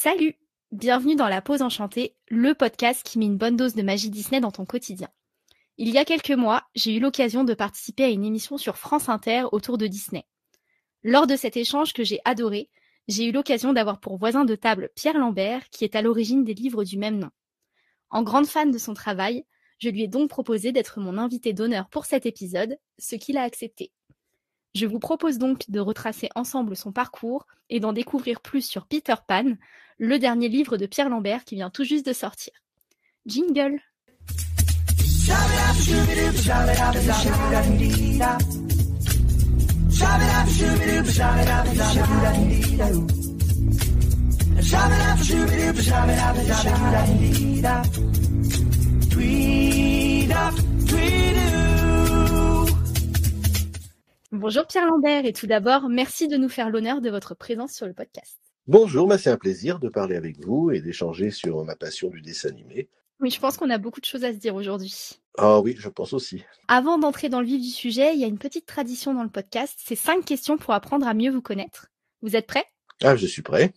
Salut Bienvenue dans La Pause Enchantée, le podcast qui met une bonne dose de magie Disney dans ton quotidien. Il y a quelques mois, j'ai eu l'occasion de participer à une émission sur France Inter autour de Disney. Lors de cet échange que j'ai adoré, j'ai eu l'occasion d'avoir pour voisin de table Pierre Lambert, qui est à l'origine des livres du même nom. En grande fan de son travail, je lui ai donc proposé d'être mon invité d'honneur pour cet épisode, ce qu'il a accepté. Je vous propose donc de retracer ensemble son parcours et d'en découvrir plus sur Peter Pan, le dernier livre de Pierre Lambert qui vient tout juste de sortir. Jingle Bonjour Pierre Lambert et tout d'abord, merci de nous faire l'honneur de votre présence sur le podcast. Bonjour, c'est un plaisir de parler avec vous et d'échanger sur ma passion du dessin animé. Oui, je pense qu'on a beaucoup de choses à se dire aujourd'hui. Ah oui, je pense aussi. Avant d'entrer dans le vif du sujet, il y a une petite tradition dans le podcast, c'est cinq questions pour apprendre à mieux vous connaître. Vous êtes prêts? Ah, je suis prêt.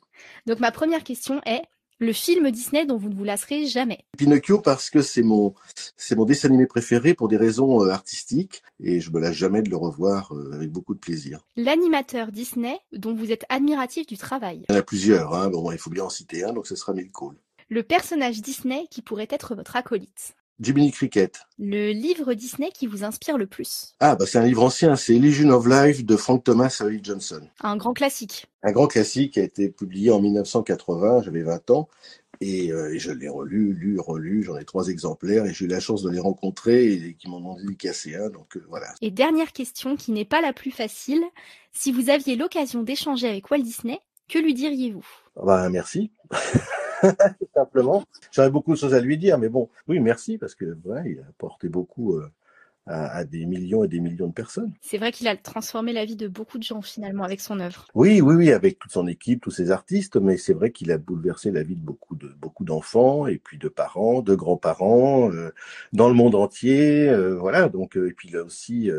Donc ma première question est, le film Disney dont vous ne vous lasserez jamais Pinocchio parce que c'est mon c'est mon dessin animé préféré pour des raisons euh, artistiques et je me lasse jamais de le revoir euh, avec beaucoup de plaisir. L'animateur Disney dont vous êtes admiratif du travail Il y en a plusieurs, hein. bon, il faut bien en citer un, donc ce sera Milk Cole. Le personnage Disney qui pourrait être votre acolyte Jiminy Cricket. Le livre Disney qui vous inspire le plus Ah, bah c'est un livre ancien, c'est Illusion of Life de Frank Thomas et Harry Johnson. Un grand classique. Un grand classique qui a été publié en 1980, j'avais 20 ans, et, euh, et je l'ai relu, lu, relu, j'en ai trois exemplaires, et j'ai eu la chance de les rencontrer et qui m'en ont dédicacé un, donc euh, voilà. Et dernière question qui n'est pas la plus facile, si vous aviez l'occasion d'échanger avec Walt Disney, que lui diriez-vous? Ah Bah merci. Tout simplement. J'aurais beaucoup de choses à lui dire, mais bon, oui, merci, parce que ouais, il a apporté beaucoup euh, à, à des millions et des millions de personnes. C'est vrai qu'il a transformé la vie de beaucoup de gens finalement avec son œuvre. Oui, oui, oui, avec toute son équipe, tous ses artistes, mais c'est vrai qu'il a bouleversé la vie de beaucoup de beaucoup d'enfants et puis de parents, de grands-parents, euh, dans le monde entier, euh, voilà. Donc, et puis il a aussi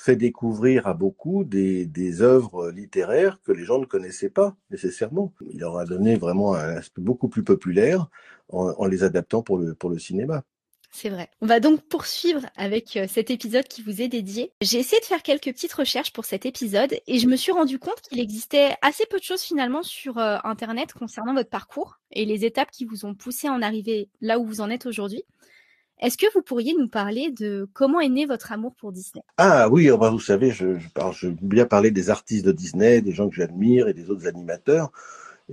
fait découvrir à beaucoup des, œuvres littéraires que les gens ne connaissaient pas nécessairement. Il leur a donné vraiment un aspect beaucoup plus populaire en, les adaptant pour le pour le cinéma. C'est vrai. On va donc poursuivre avec euh, cet épisode qui vous est dédié. J'ai essayé de faire quelques petites recherches pour cet épisode et je me suis rendu compte qu'il existait assez peu de choses finalement sur euh, Internet concernant votre parcours et les étapes qui vous ont poussé à en arriver là où vous en êtes aujourd'hui. Est-ce que vous pourriez nous parler de comment est né votre amour pour Disney? Ah oui, oh bah, vous savez, je, je, parle, bien parler des artistes de Disney, des gens que j'admire et des autres animateurs.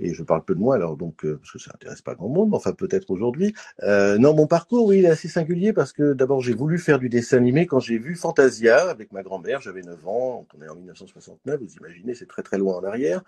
Et je parle peu de moi, alors donc euh, parce que ça intéresse pas grand monde, mais enfin peut-être aujourd'hui. Euh, non, mon parcours, oui, il est assez singulier parce que d'abord j'ai voulu faire du dessin animé quand j'ai vu Fantasia avec ma grand-mère. J'avais 9 ans, on est en 1969, vous imaginez, c'est très très loin en arrière.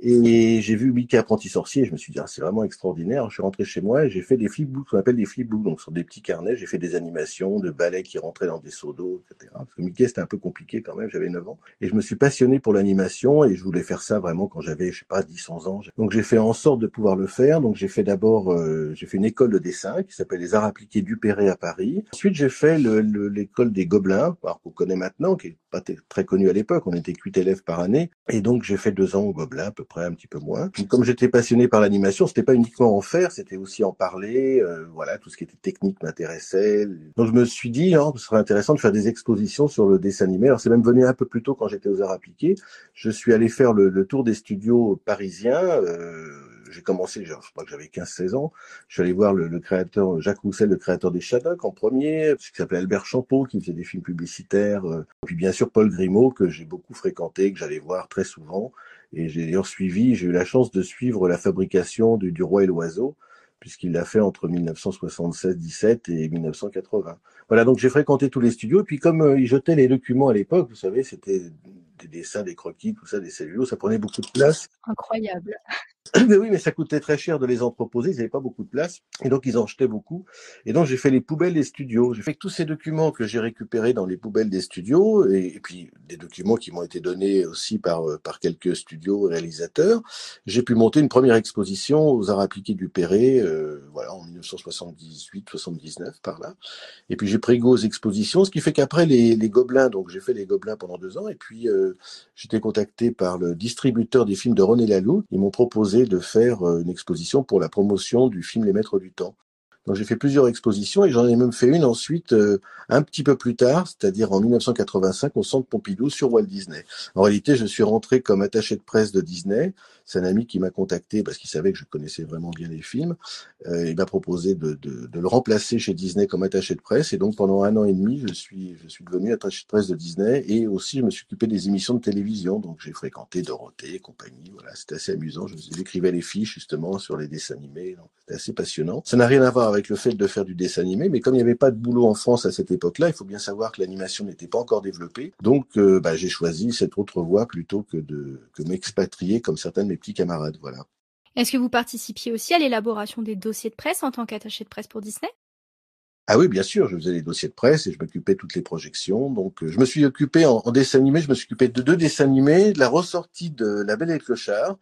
Et j'ai vu Mickey apprenti sorcier. Je me suis dit ah, c'est vraiment extraordinaire. Je suis rentré chez moi et j'ai fait des flipbooks, qu'on appelle des flipbooks, donc sur des petits carnets. J'ai fait des animations de balais qui rentraient dans des seaux d'eau, etc. Parce que Mickey c'était un peu compliqué quand même. J'avais 9 ans et je me suis passionné pour l'animation et je voulais faire ça vraiment quand j'avais je sais pas 10 11 ans. J'ai fait en sorte de pouvoir le faire. Donc j'ai fait d'abord, euh, j'ai fait une école de dessin qui s'appelle les Arts appliqués du Perret à Paris. Ensuite j'ai fait l'école des Gobelins, qu'on connaît maintenant, qui est très connue à l'époque. On était 8 élèves par année, et donc j'ai fait deux ans au Gobelin, à peu près un petit peu moins. Puis, comme j'étais passionné par l'animation, c'était pas uniquement en faire, c'était aussi en parler. Euh, voilà, tout ce qui était technique m'intéressait. Donc je me suis dit, hein, ce serait intéressant de faire des expositions sur le dessin animé. Alors c'est même venu un peu plus tôt quand j'étais aux Arts appliqués. Je suis allé faire le, le tour des studios parisiens. Euh, j'ai commencé, je crois que j'avais 15-16 ans. Je suis allé voir le, le, créateur Jacques Roussel, le créateur des Shadocks en premier, ce qui s'appelait Albert Champeau, qui faisait des films publicitaires. Euh, puis bien sûr Paul Grimaud, que j'ai beaucoup fréquenté, que j'allais voir très souvent. Et j'ai d'ailleurs suivi, j'ai eu la chance de suivre la fabrication du, du Roi et l'Oiseau, puisqu'il l'a fait entre 1976-17 et 1980. Voilà, donc j'ai fréquenté tous les studios. Et puis comme euh, ils jetaient les documents à l'époque, vous savez, c'était des dessins, des croquis, tout ça, des cellulos, ça prenait beaucoup de place. Incroyable. Mais oui, mais ça coûtait très cher de les entreposer, ils n'avaient pas beaucoup de place, et donc ils en jetaient beaucoup. Et donc j'ai fait les poubelles des studios. J'ai fait tous ces documents que j'ai récupérés dans les poubelles des studios, et, puis des documents qui m'ont été donnés aussi par, par quelques studios réalisateurs. J'ai pu monter une première exposition aux arts appliqués du Perret, euh, voilà, en 1978-79 par là. Et puis j'ai pris go aux expositions, ce qui fait qu'après les, les Gobelins, donc j'ai fait les Gobelins pendant deux ans, et puis euh, j'étais contacté par le distributeur des films de René Laloux. Ils m'ont proposé de faire une exposition pour la promotion du film Les Maîtres du Temps. Donc j'ai fait plusieurs expositions et j'en ai même fait une ensuite euh, un petit peu plus tard, c'est-à-dire en 1985 au Centre Pompidou sur Walt Disney. En réalité, je suis rentré comme attaché de presse de Disney. C'est un ami qui m'a contacté parce qu'il savait que je connaissais vraiment bien les films. Euh, il m'a proposé de, de, de, le remplacer chez Disney comme attaché de presse et donc pendant un an et demi, je suis je suis devenu attaché de presse de Disney et aussi je me suis occupé des émissions de télévision. Donc j'ai fréquenté Dorothée et compagnie. Voilà, c'était assez amusant. J'écrivais les fiches justement sur les dessins animés. C'était assez passionnant. Ça n'a rien à voir avec le fait de faire du dessin animé, mais comme il n'y avait pas de boulot en France à cette époque-là, il faut bien savoir que l'animation n'était pas encore développée. Donc, euh, bah, j'ai choisi cette autre voie plutôt que de que m'expatrier comme certains de mes petits camarades. Voilà. Est-ce que vous participiez aussi à l'élaboration des dossiers de presse en tant qu'attaché de presse pour Disney? Ah oui, bien sûr, je faisais les dossiers de presse et je m'occupais de toutes les projections. Donc, euh, je me suis occupé en, en dessin animé, je me suis occupé de deux dessins animés, de la ressortie de La Belle et le Clochard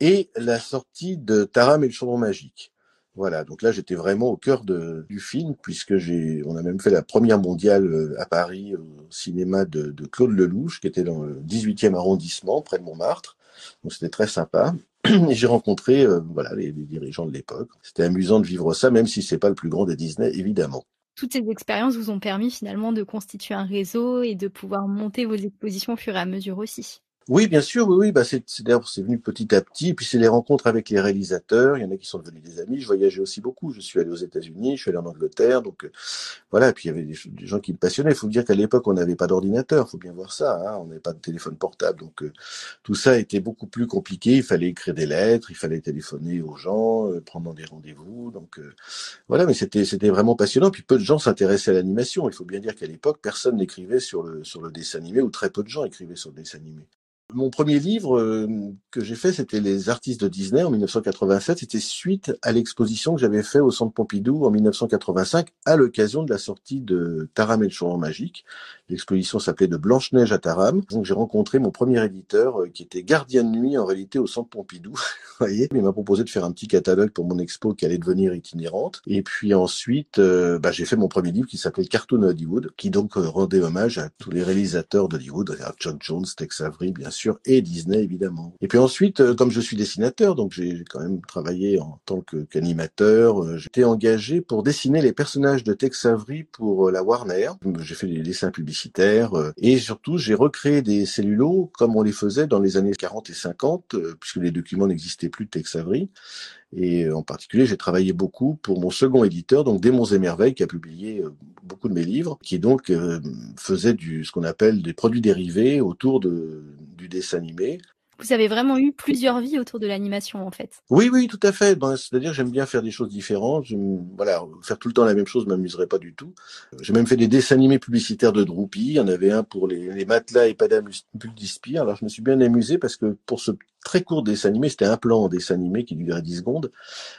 et la sortie de Taram et le Chaudron Magique. Voilà, donc là j'étais vraiment au cœur de, du film puisque j'ai, on a même fait la première mondiale euh, à Paris au cinéma de, de Claude Lelouch qui était dans le 18e arrondissement près de Montmartre. Donc c'était très sympa. Et j'ai rencontré euh, voilà les, les, dirigeants de l'époque. C'était amusant de vivre ça, même si c'est pas le plus grand des Disney, évidemment. Toutes ces expériences vous ont permis finalement de constituer un réseau et de pouvoir monter vos expositions au fur et à mesure aussi. Oui, bien sûr, oui, oui. Bah, c'est d'ailleurs c'est venu petit à petit. Et puis c'est les rencontres avec les réalisateurs. Il y en a qui sont devenus des amis. Je voyageais aussi beaucoup. Je suis allé aux États-Unis, je suis allé en Angleterre. Donc euh, voilà. Et puis il y avait des, gens qui me passionnaient. Il faut dire qu'à l'époque on n'avait pas d'ordinateur. Il faut bien voir ça. Hein. On n'avait pas de téléphone portable. Donc euh, tout ça était beaucoup plus compliqué. Il fallait écrire des lettres, il fallait téléphoner aux gens, euh, prendre des rendez-vous. Donc euh, voilà. Mais c'était c'était vraiment passionnant. Puis peu de gens s'intéressaient à l'animation. Il faut bien dire qu'à l'époque personne n'écrivait sur le sur le dessin animé ou très peu de gens écrivaient sur le dessin animé. Mon premier livre euh, que j'ai fait, c'était Les artistes de Disney en 1987. C'était suite à l'exposition que j'avais fait au Centre Pompidou en 1985 à l'occasion de la sortie de Taram et le Chant magique. L'exposition s'appelait De Blanche-Neige à Taram. Donc j'ai rencontré mon premier éditeur euh, qui était gardien de nuit en réalité au Centre Pompidou. Vous voyez, il m'a proposé de faire un petit catalogue pour mon expo qui allait devenir itinérante. Et puis ensuite, euh, bah, j'ai fait mon premier livre qui s'appelait Cartoon Hollywood, qui donc rendait hommage à tous les réalisateurs d'Hollywood, à John Jones, Tex Avery, bien sûr et Disney évidemment. Et puis ensuite, euh, comme je suis dessinateur, donc j'ai quand même travaillé en tant qu'animateur, euh, j'étais engagé pour dessiner les personnages de Tex Avery pour euh, la Warner. J'ai fait des dessins publicitaires et surtout j'ai recréé des cellulos comme on les faisait dans les années 40 et 50, puisque les documents n'existaient plus de Tex Avery. Et en particulier, j'ai travaillé beaucoup pour mon second éditeur, donc Démons et Merveilles, qui a publié beaucoup de mes livres, qui donc faisait du ce qu'on appelle des produits dérivés autour du dessin animé. Vous avez vraiment eu plusieurs vies autour de l'animation, en fait. Oui, oui, tout à fait. Ben, C'est-à-dire, j'aime bien faire des choses différentes. Voilà, faire tout le temps la même chose m'amuserait pas du tout. J'ai même fait des dessins animés publicitaires de Droopy. Il y en avait un pour les, les matelas et pas d'Ispire. Alors, je me suis bien amusé parce que pour ce très court dessin animé, c'était un plan en dessin animé qui durait 10 secondes.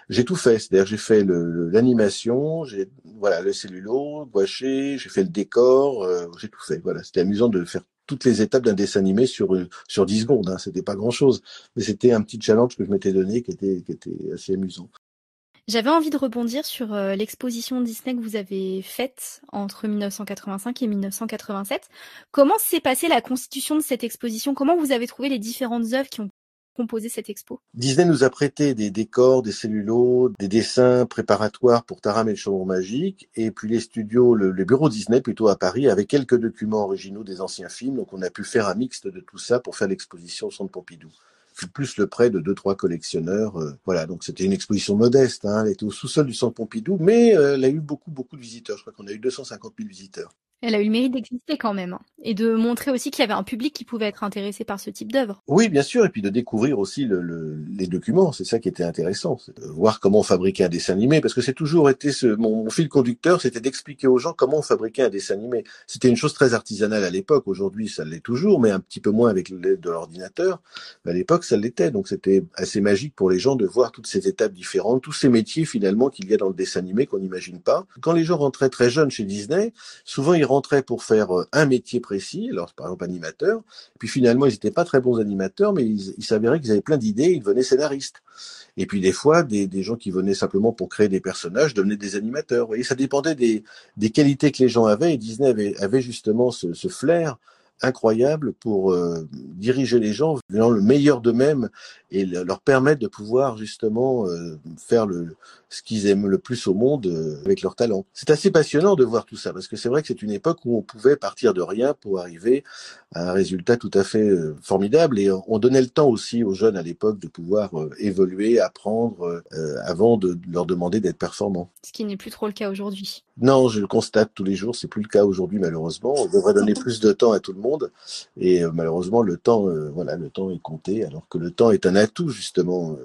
J'ai tout fait. C'est-à-dire, j'ai fait l'animation, j'ai, voilà, le cellulo, gouaché, j'ai fait le décor, euh, j'ai tout fait. Voilà, c'était amusant de faire toutes les étapes d'un dessin animé sur sur 10 secondes. Hein. C'était pas grand chose, mais c'était un petit challenge que je m'étais donné qui était qui était assez amusant. J'avais envie de rebondir sur euh, l'exposition Disney que vous avez faite entre 1985 et 1987. Comment s'est passée la constitution de cette exposition? Comment vous avez trouvé les différentes œuvres qui ont composer cette expo Disney nous a prêté des décors, des cellulos, des dessins préparatoires pour Taram et le Chaudron Magique, et puis les studios, le, le, bureau Disney plutôt à Paris, avec quelques documents originaux des anciens films. Donc on a pu faire un mixte de tout ça pour faire l'exposition au Centre Pompidou plus le prêt de deux trois collectionneurs. Euh, voilà, donc c'était une exposition modeste. Hein, elle était au sous-sol du Centre Pompidou, mais euh, elle a eu beaucoup beaucoup de visiteurs. Je crois qu'on a eu 250 000 visiteurs. Elle a eu le mérite d'exister quand même, hein, et de montrer aussi qu'il y avait un public qui pouvait être intéressé par ce type d'œuvre. Oui, bien sûr, et puis de découvrir aussi le, le, les documents, c'est ça qui était intéressant, de voir comment on fabriquait un dessin animé, parce que c'est toujours été ce, mon, mon fil conducteur, c'était d'expliquer aux gens comment on fabriquait un dessin animé. C'était une chose très artisanale à l'époque, aujourd'hui ça l'est toujours, mais un petit peu moins avec l'aide de l'ordinateur. À l'époque, ça l'était, donc c'était assez magique pour les gens de voir toutes ces étapes différentes, tous ces métiers finalement qu'il y a dans le dessin animé qu'on n'imagine pas. Quand les gens rentraient très jeunes chez Disney, souvent ils rentraient pour faire euh, un métier précis, alors par exemple animateur, puis finalement ils n'étaient pas très bons animateurs, mais il, il s'avérait qu'ils avaient plein d'idées, ils devenaient scénaristes. Et puis des fois, des, gens qui venaient simplement pour créer des personnages devenaient des animateurs. Vous voyez, ça dépendait des, qualités que les gens avaient, et Disney avait, justement ce, flair incroyable pour euh, diriger les gens dans le meilleur d'eux-mêmes et leur permettre de pouvoir justement euh, faire le, ce qu'ils aiment le plus au monde euh, avec leur talent. C'est assez passionnant de voir tout ça parce que c'est vrai que c'est une époque où on pouvait partir de rien pour arriver à un résultat tout à fait euh, formidable et on donnait le temps aussi aux jeunes à l'époque de pouvoir évoluer, apprendre avant de leur demander d'être performants. Ce qui n'est plus trop le cas aujourd'hui. Non, je le constate tous les jours, c'est plus le cas aujourd'hui malheureusement. On devrait donner plus de temps à tout le monde et malheureusement le temps, voilà, le temps est compté alors que le temps est un atout justement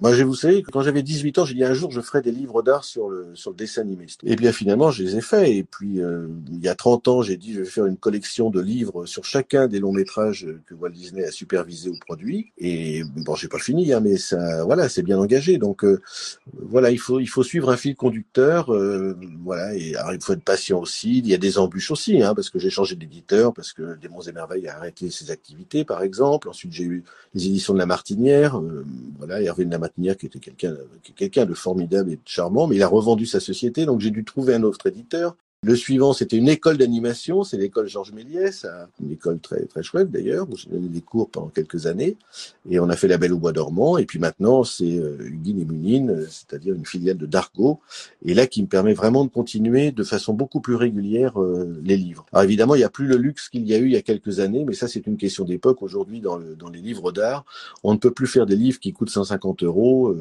moi, je vous savez, quand j'avais 18 ans, j'ai dit un jour, je ferai des livres d'art sur le, sur le dessin animé. Et bien finalement, je les ai faits. Et puis, euh, il y a 30 ans, j'ai dit, je vais faire une collection de livres sur chacun des longs métrages que Walt Disney a supervisé ou produit. Et bon, j'ai pas fini, hein, mais ça, voilà, c'est bien engagé. Donc, euh, voilà, il faut, il faut suivre un fil conducteur. Euh, voilà, et alors, il faut être patient aussi. Il y a des embûches aussi, hein, parce que j'ai changé d'éditeur, parce que Des Monts et Merveilles a arrêté ses activités, par exemple. Ensuite, j'ai eu les éditions de La Martinière. voilà, Hervé de La qui était quelqu'un quelqu'un de formidable et de charmant, mais il a revendu sa société, donc j'ai dû trouver un autre éditeur. Le suivant, c'était une école d'animation, c'est l'école Georges Méliès, une école très très chouette d'ailleurs, où j'ai donné des cours pendant quelques années, et on a fait La Belle au Bois dormant, et puis maintenant c'est euh, Huguine et Munine, euh, c'est-à-dire une filiale de Dargo, et là qui me permet vraiment de continuer de façon beaucoup plus régulière euh, les livres. Alors évidemment, il n'y a plus le luxe qu'il y a eu il y a quelques années, mais ça c'est une question d'époque. Aujourd'hui, dans, le, dans les livres d'art, on ne peut plus faire des livres qui coûtent 150 euros,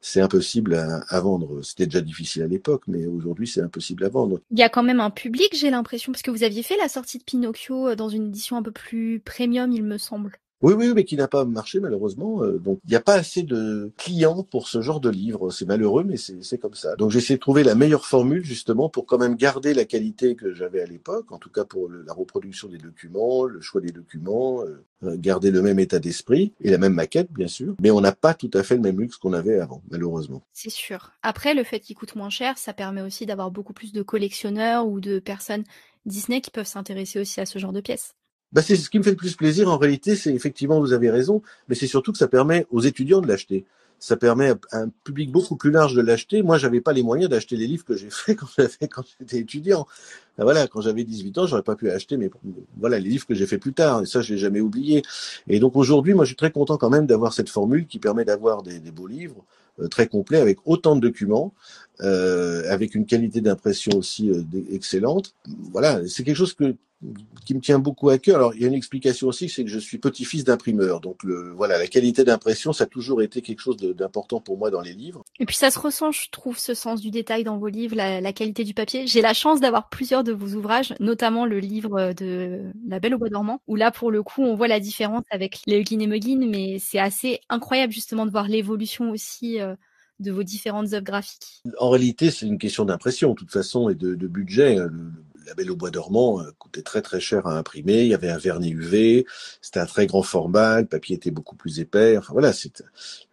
c'est impossible à vendre. C'était déjà difficile à l'époque, mais aujourd'hui c'est impossible à vendre quand même un public, j'ai l'impression, parce que vous aviez fait la sortie de Pinocchio euh, dans une édition un peu plus premium, il me semble. Oui, oui, mais qui n'a pas marché malheureusement. Euh, donc, il n'y a pas assez de clients pour ce genre de livre. C'est malheureux, mais c'est comme ça. Donc, j'ai essayé de trouver la meilleure formule justement pour quand même garder la qualité que j'avais à l'époque, en tout cas pour la reproduction des documents, le choix des documents, euh, euh, garder le même état d'esprit et la même maquette, bien sûr. Mais on n'a pas tout à fait le même luxe qu'on avait avant, malheureusement. C'est sûr. Après, le fait qu'il coûte moins cher, ça permet aussi d'avoir beaucoup plus de collectionneurs ou de personnes Disney qui peuvent s'intéresser aussi à ce genre de pièces. Bah c'est ce qui me fait le plus plaisir en réalité, c'est effectivement vous avez raison, mais c'est surtout que ça permet aux étudiants de l'acheter. Ça permet à un public beaucoup plus large de l'acheter. Moi, j'avais pas les moyens d'acheter les livres que j'ai fait quand j'étais étudiant. Voilà, quand j'avais 18 ans, j'aurais pas pu acheter mais voilà les livres que j'ai fait plus tard et ça je l'ai jamais oublié. Et donc aujourd'hui, moi je suis très content quand même d'avoir cette formule qui permet d'avoir des, des, beaux livres euh, très complets avec autant de documents euh, avec une qualité d'impression aussi euh, excellente. Voilà, c'est quelque chose que qui me tient beaucoup à cœur. Alors, il y a une explication aussi, c'est que je suis petit-fils d'imprimeur. Donc, le, voilà, la qualité d'impression, ça a toujours été quelque chose d'important pour moi dans les livres. Et puis, ça se ressent, je trouve, ce sens du détail dans vos livres, la, la qualité du papier. J'ai la chance d'avoir plusieurs de vos ouvrages, notamment le livre de La Belle au Bois dormant, où là, pour le coup, on voit la différence avec les Huguin et Muggin, mais c'est assez incroyable, justement, de voir l'évolution aussi euh, de vos différentes œuvres graphiques? En réalité, c'est une question d'impression, de toute façon, et de, budget. Le, la Belle au bois dormant euh, coûtait très très cher à imprimer. Il y avait un vernis UV, c'était un très grand format, le papier était beaucoup plus épais. Enfin voilà,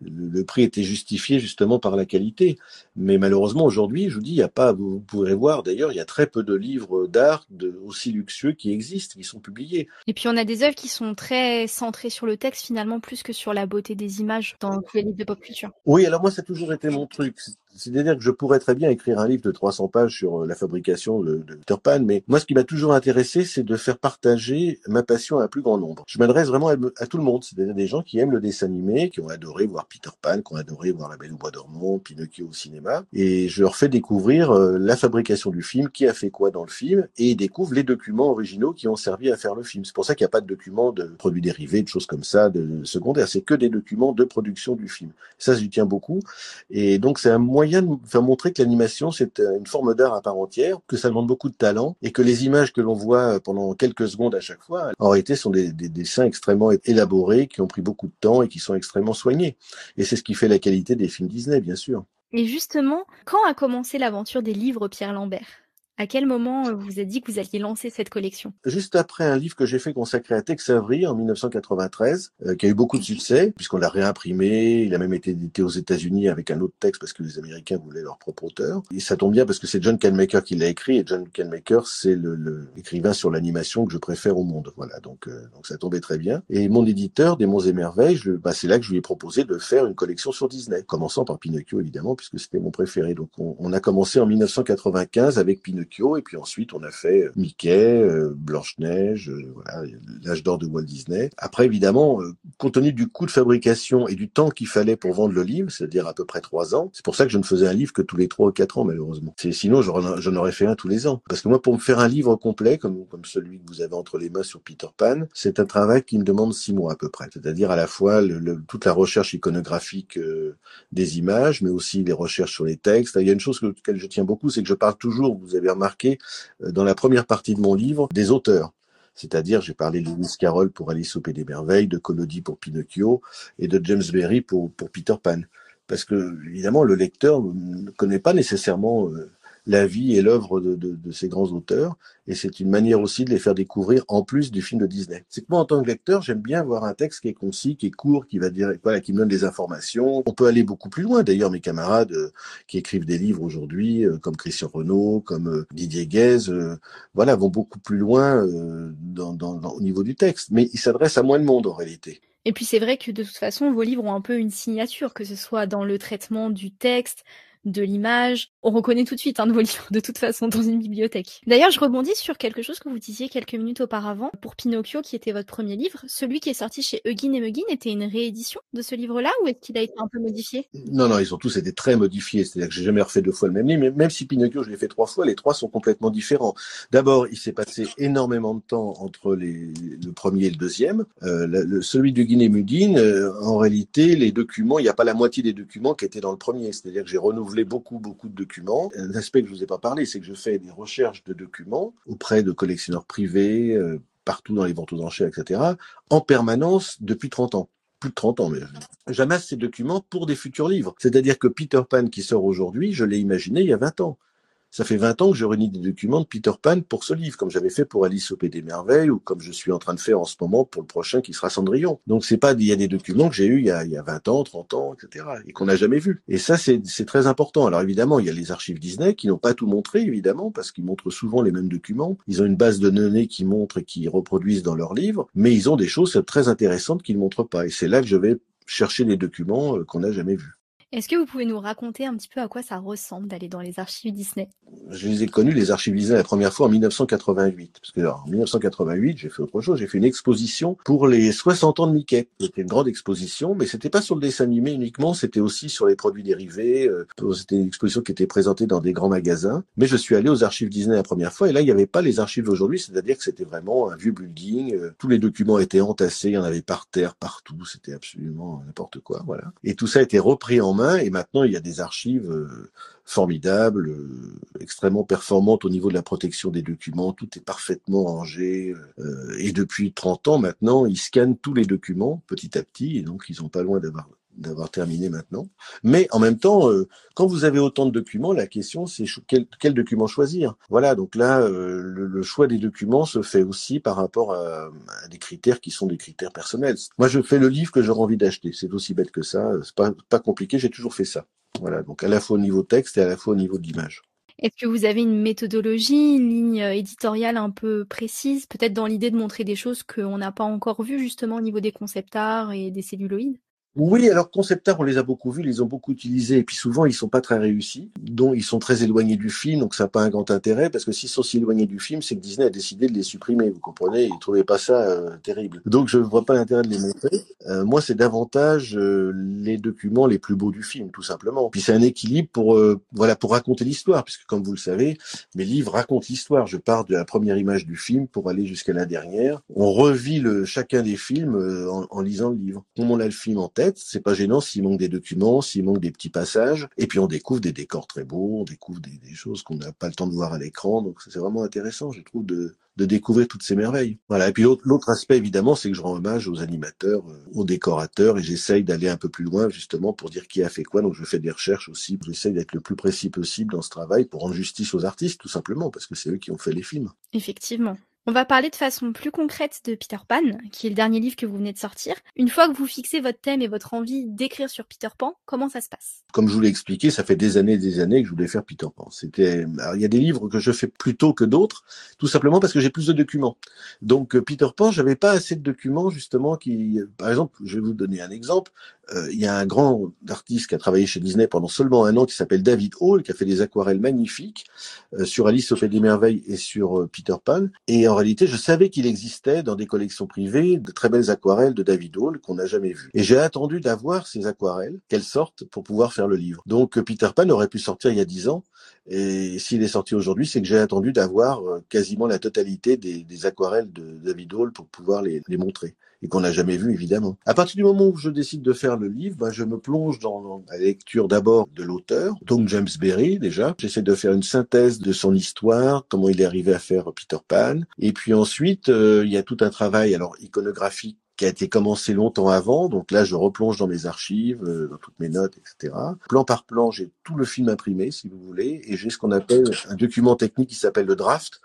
le, prix était justifié justement par la qualité. Mais malheureusement aujourd'hui, je vous dis, il y a pas. Vous, pourrez voir d'ailleurs, il y a très peu de livres d'art aussi luxueux qui existent, qui sont publiés. Et puis on a des œuvres qui sont très centrées sur le texte finalement plus que sur la beauté des images dans tous les livres de pop culture. Oui, alors moi ça a toujours été mon truc. C'est-à-dire que je pourrais très bien écrire un livre de 300 pages sur euh, la fabrication de, de Peter Pan, mais moi, ce qui m'a toujours intéressé, c'est de faire partager ma passion à un plus grand nombre. Je m'adresse vraiment à, tout le monde, c'est-à-dire des gens qui aiment le dessin animé, qui ont adoré voir Peter Pan, qui ont adoré voir La Belle au Bois dormant, Pinocchio au cinéma, et je leur fais découvrir euh, la fabrication du film, qui a fait quoi dans le film, et ils découvrent les documents originaux qui ont servi à faire le film. C'est pour ça qu'il n'y a pas de documents de produits dérivés, de choses comme ça, de secondaires. C'est que des documents de production du film. Ça, j'y tiens beaucoup. Et donc, c'est un moyen moyen de faire montrer que l'animation, c'est euh, une forme d'art à part entière, que ça demande beaucoup de talent, et que les images que l'on voit euh, pendant quelques secondes à chaque fois, en réalité, sont des, des dessins extrêmement élaborés, qui ont pris beaucoup de temps et qui sont extrêmement soignés. Et c'est ce qui fait la qualité des films Disney, bien sûr. Et justement, quand a commencé l'aventure des livres Pierre Lambert? À quel moment euh, vous vous êtes dit que vous alliez lancer cette collection? Juste après un livre que j'ai fait consacré à Tex Avery en 1993, euh, qui a eu beaucoup de succès, puisqu'on l'a réimprimé, il a même été édité aux États-Unis avec un autre texte parce que les Américains voulaient leur propre auteur. Et ça tombe bien parce que c'est John Canmaker qui l'a écrit, et John Canmaker, c'est le, écrivain sur l'animation que je préfère au monde. Voilà, donc, euh, donc ça tombait très bien. Et mon éditeur, des Monts et Merveilles, bah, c'est là que je lui ai proposé de faire une collection sur Disney, commençant par Pinocchio évidemment, puisque c'était mon préféré. Donc on, on a commencé en 1995 avec Pinocchio Et puis ensuite on a fait Mickey, Blanche-Neige, voilà, l'âge d'or de Walt Disney. Après, évidemment, compte tenu du coût de fabrication et du temps qu'il fallait pour vendre le livre, c'est-à-dire à peu près trois ans, c'est pour ça que je ne faisais un livre que tous les trois ou quatre ans, malheureusement. Sinon, j'en aurais fait un tous les ans. Parce que moi, pour me faire un livre complet, comme, comme celui que vous avez entre les mains sur Peter Pan, c'est un travail qui me demande six mois à peu près. C'est-à-dire à la fois toute la recherche iconographique euh, des images, mais aussi les recherches sur les textes. Il y a une chose que, laquelle je tiens beaucoup, c'est que je parle toujours, vous avez remarqué, euh, dans la première partie de mon livre, des auteurs. C'est-à-dire, j'ai parlé de Lewis Carroll pour Alice au Pays des Merveilles, de Collodi pour Pinocchio et de James Berry pour, Peter Pan. Parce que, évidemment, le lecteur ne connaît pas nécessairement euh, la vie et l'œuvre de, de, de, ces grands auteurs, et c'est une manière aussi de les faire découvrir en plus du film de Disney. C'est que moi, en tant que lecteur, j'aime bien avoir un texte qui est concis, qui est court, qui va dire, voilà, qui me donne des informations. On peut aller beaucoup plus loin. D'ailleurs, mes camarades euh, qui écrivent des livres aujourd'hui, euh, comme Christian Renaud, comme euh, Didier Guèze, voilà, vont beaucoup plus loin dans, dans, au niveau du texte. Mais ils s'adressent à moins de monde en réalité. Et puis c'est vrai que de toute façon, vos livres ont un peu une signature, que ce soit dans le traitement du texte, de l'image. On reconnaît tout de suite un hein, vos livres, de toute façon, dans une bibliothèque. D'ailleurs, je rebondis sur quelque chose que vous disiez quelques minutes auparavant. Pour Pinocchio, qui était votre premier livre, celui qui est sorti chez Huggin et Muggin était une réédition de ce livre-là ou est-ce qu'il a été un peu modifié? Non, non, ils ont tous été très modifiés. C'est-à-dire que j'ai jamais refait deux fois le même livre, mais même si Pinocchio, je l'ai fait trois fois, les trois sont complètement différents. D'abord, il s'est passé énormément de temps entre le premier et le deuxième. Euh, le, celui de et euh, en réalité, les documents, il n'y a pas la moitié des documents qui étaient dans le premier. C'est-à-dire que j'ai renouvelé beaucoup, beaucoup de documents. Un aspect que je vous ai pas parlé, c'est que je fais des recherches de documents auprès de collectionneurs privés, euh, partout dans les ventes aux enchères, etc., en permanence depuis 30 ans plus de 30 ans, mais j'amasse ces documents pour des futurs livres. C'est-à-dire que Peter Pan qui sort aujourd'hui, je l'ai imaginé il y a 20 ans. Ça fait 20 ans que je réunis des documents de Peter Pan pour ce livre, comme j'avais fait pour Alice au Pays des Merveilles ou comme je suis en train de faire en ce moment pour le prochain qui sera Cendrillon. Donc c'est pas, il y a des documents que j'ai eu il y a, il y a 20 ans, 30 ans, etc. et qu'on n'a jamais vu. Et ça, c'est très important. Alors évidemment, il y a les archives Disney qui n'ont pas tout montré, évidemment, parce qu'ils montrent souvent les mêmes documents. Ils ont une base de données qui montrent et qui reproduisent dans leurs livres, mais ils ont des choses très intéressantes qu'ils ne montrent pas. Et c'est là que je vais chercher des documents euh, qu'on n'a jamais vus. Est-ce que vous pouvez nous raconter un petit peu à quoi ça ressemble d'aller dans les archives Disney? Je les ai connus, les archives Disney, la première fois en 1988. Parce que alors, en 1988, j'ai fait autre chose. J'ai fait une exposition pour les 60 ans de Mickey. C'était une grande exposition, mais c'était pas sur le dessin animé uniquement, c'était aussi sur les produits dérivés. Euh, c'était une exposition qui était présentée dans des grands magasins. Mais je suis allé aux archives Disney la première fois, et là, il n'y avait pas les archives d'aujourd'hui, c'est-à-dire que c'était vraiment un vieux building. Euh, tous les documents étaient entassés, il y en avait par terre, partout. C'était absolument n'importe quoi, voilà. Et tout ça a été repris en main et maintenant il y a des archives euh, formidables, euh, extrêmement performantes au niveau de la protection des documents, tout est parfaitement rangé euh, et depuis 30 ans maintenant ils scannent tous les documents petit à petit et donc ils sont pas loin d'avoir d'avoir terminé maintenant. Mais en même temps, quand vous avez autant de documents, la question c'est quel, document choisir? Voilà, donc là, le, choix des documents se fait aussi par rapport à, des critères qui sont des critères personnels. Moi, je fais le livre que j'aurais envie d'acheter. C'est aussi bête que ça. C'est pas, compliqué. J'ai toujours fait ça. Voilà, donc à la fois au niveau texte et à la fois au niveau de l'image. Est-ce que vous avez une méthodologie, une ligne éditoriale un peu précise, peut-être dans l'idée de montrer des choses qu'on n'a pas encore vues justement au niveau des concept art et des celluloïdes? Oui, alors concept on les a beaucoup vus, ils les ont beaucoup utilisés, et puis souvent ils sont pas très réussis, dont ils sont très éloignés du film, donc ça n'a pas un grand intérêt, parce que s'ils sont si éloignés du film, c'est que Disney a décidé de les supprimer, vous comprenez, ils trouvaient pas ça euh, terrible. Donc je ne vois pas l'intérêt de les montrer. Euh, moi, c'est davantage euh, les documents les plus beaux du film, tout simplement. Puis c'est un équilibre pour voilà pour raconter l'histoire, puisque comme vous le savez, mes livres racontent l'histoire. Je pars de la première image du film pour aller jusqu'à la dernière. On revit le chacun des films en, en lisant le livre. Comme on a le film en tête, c'est pas gênant s'il manque des documents, s'il manque des petits passages. Et puis on découvre des décors très beaux, on découvre des, choses qu'on n'a pas le temps de voir à l'écran. Donc c'est vraiment intéressant, je trouve, de, de découvrir toutes ces merveilles. Voilà. Et puis l'autre aspect, évidemment, c'est que je rends hommage aux animateurs, euh, aux décorateurs, et j'essaye d'aller un peu plus loin, justement, pour dire qui a fait quoi. Donc je fais des recherches aussi. J'essaye d'être le plus précis possible dans ce travail pour rendre justice aux artistes, tout simplement, parce que c'est eux qui ont fait les films. Effectivement. On va parler de façon plus concrète de Peter Pan, qui est le dernier livre que vous venez de sortir. Une fois que vous fixez votre thème et votre envie d'écrire sur Peter Pan, comment ça se passe? Comme je vous l'ai expliqué, ça fait des années et des années que je voulais faire Peter Pan. C'était, il y a des livres que je fais plus tôt que d'autres, tout simplement parce que j'ai plus de documents. Donc euh, Peter Pan, j'avais pas assez de documents justement qui, par exemple, je vais vous donner un exemple. Euh, il y a un grand artiste qui a travaillé chez Disney pendant seulement un an qui s'appelle David Hall, qui a fait des aquarelles magnifiques euh, sur Alice au Pays des Merveilles et sur Peter Pan. Et réalité, je savais qu'il existait dans des collections privées de très belles aquarelles de David Hall qu'on n'a jamais vues. Et j'ai attendu d'avoir ces aquarelles, qu'elles sortent pour pouvoir faire le livre. Donc Peter Pan aurait pu sortir il y a dix ans. Et s'il est sorti aujourd'hui, c'est que j'ai attendu d'avoir euh, quasiment la totalité des, aquarelles de David Hall pour pouvoir les montrer et qu'on n'a jamais vu évidemment. À partir du moment où je décide de faire le livre, ben, je me plonge dans la lecture d'abord de l'auteur, donc James Berry déjà. J'essaie de faire une synthèse de son histoire, comment il est arrivé à faire Peter Pan, et puis ensuite euh, il y a tout un travail alors iconographique qui a été commencé longtemps avant. Donc là, je replonge dans mes archives, euh, dans toutes mes notes, etc. Plan par plan, j'ai tout le film imprimé, si vous voulez, et j'ai ce qu'on appelle un document technique qui s'appelle le draft.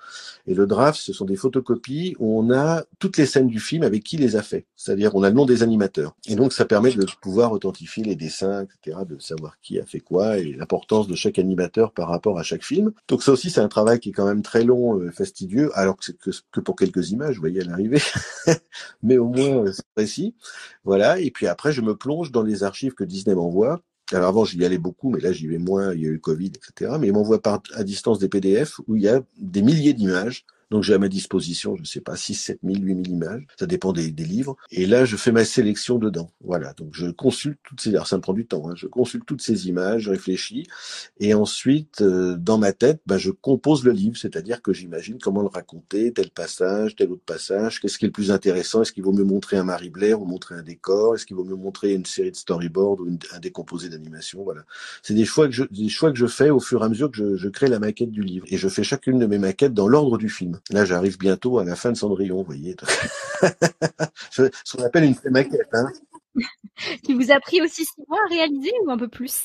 Et le draft, ce sont des photocopies où on a toutes les scènes du film avec qui les a fait. C'est-à-dire, on a le nom des animateurs. Et donc, ça permet de pouvoir authentifier les dessins, etc., de savoir qui a fait quoi et l'importance de chaque animateur par rapport à chaque film. Donc ça aussi, c'est un travail qui est quand même très long, euh, fastidieux, alors que que, que pour quelques images, vous voyez à l'arrivée. Mais au moins, précis. Voilà. Et puis après, je me plonge dans les archives que Disney m'envoie. Alors avant, j'y allais beaucoup, mais là, j'y vais moins. Il y a eu Covid, etc. Mais il m'envoie par, à distance des PDF où il y a des milliers d'images donc j'ai à ma disposition, je sais pas, 6, 7 000, 8 000 images, ça dépend des, des, livres. Et là, je fais ma sélection dedans. Voilà, donc je consulte toutes ces, alors ça me prend du temps, hein. je consulte toutes ces images, je réfléchis, et ensuite, euh, dans ma tête, bah, je compose le livre, c'est-à-dire que j'imagine comment le raconter, tel passage, tel autre passage, qu'est-ce qui est le plus intéressant, est-ce qu'il vaut mieux montrer un Marie Blair ou montrer un décor, est-ce qu'il vaut mieux montrer une série de storyboards ou un décomposé d'animation, voilà. C'est des choix que je, des choix que je fais au fur et à mesure que je, je crée la maquette du livre, et je fais chacune de mes maquettes dans l'ordre du film. Là, j'arrive bientôt à la fin de Cendrillon, vous voyez. ce qu'on appelle une prémaquette. Hein. Qui vous a pris aussi six mois à réaliser ou un peu plus?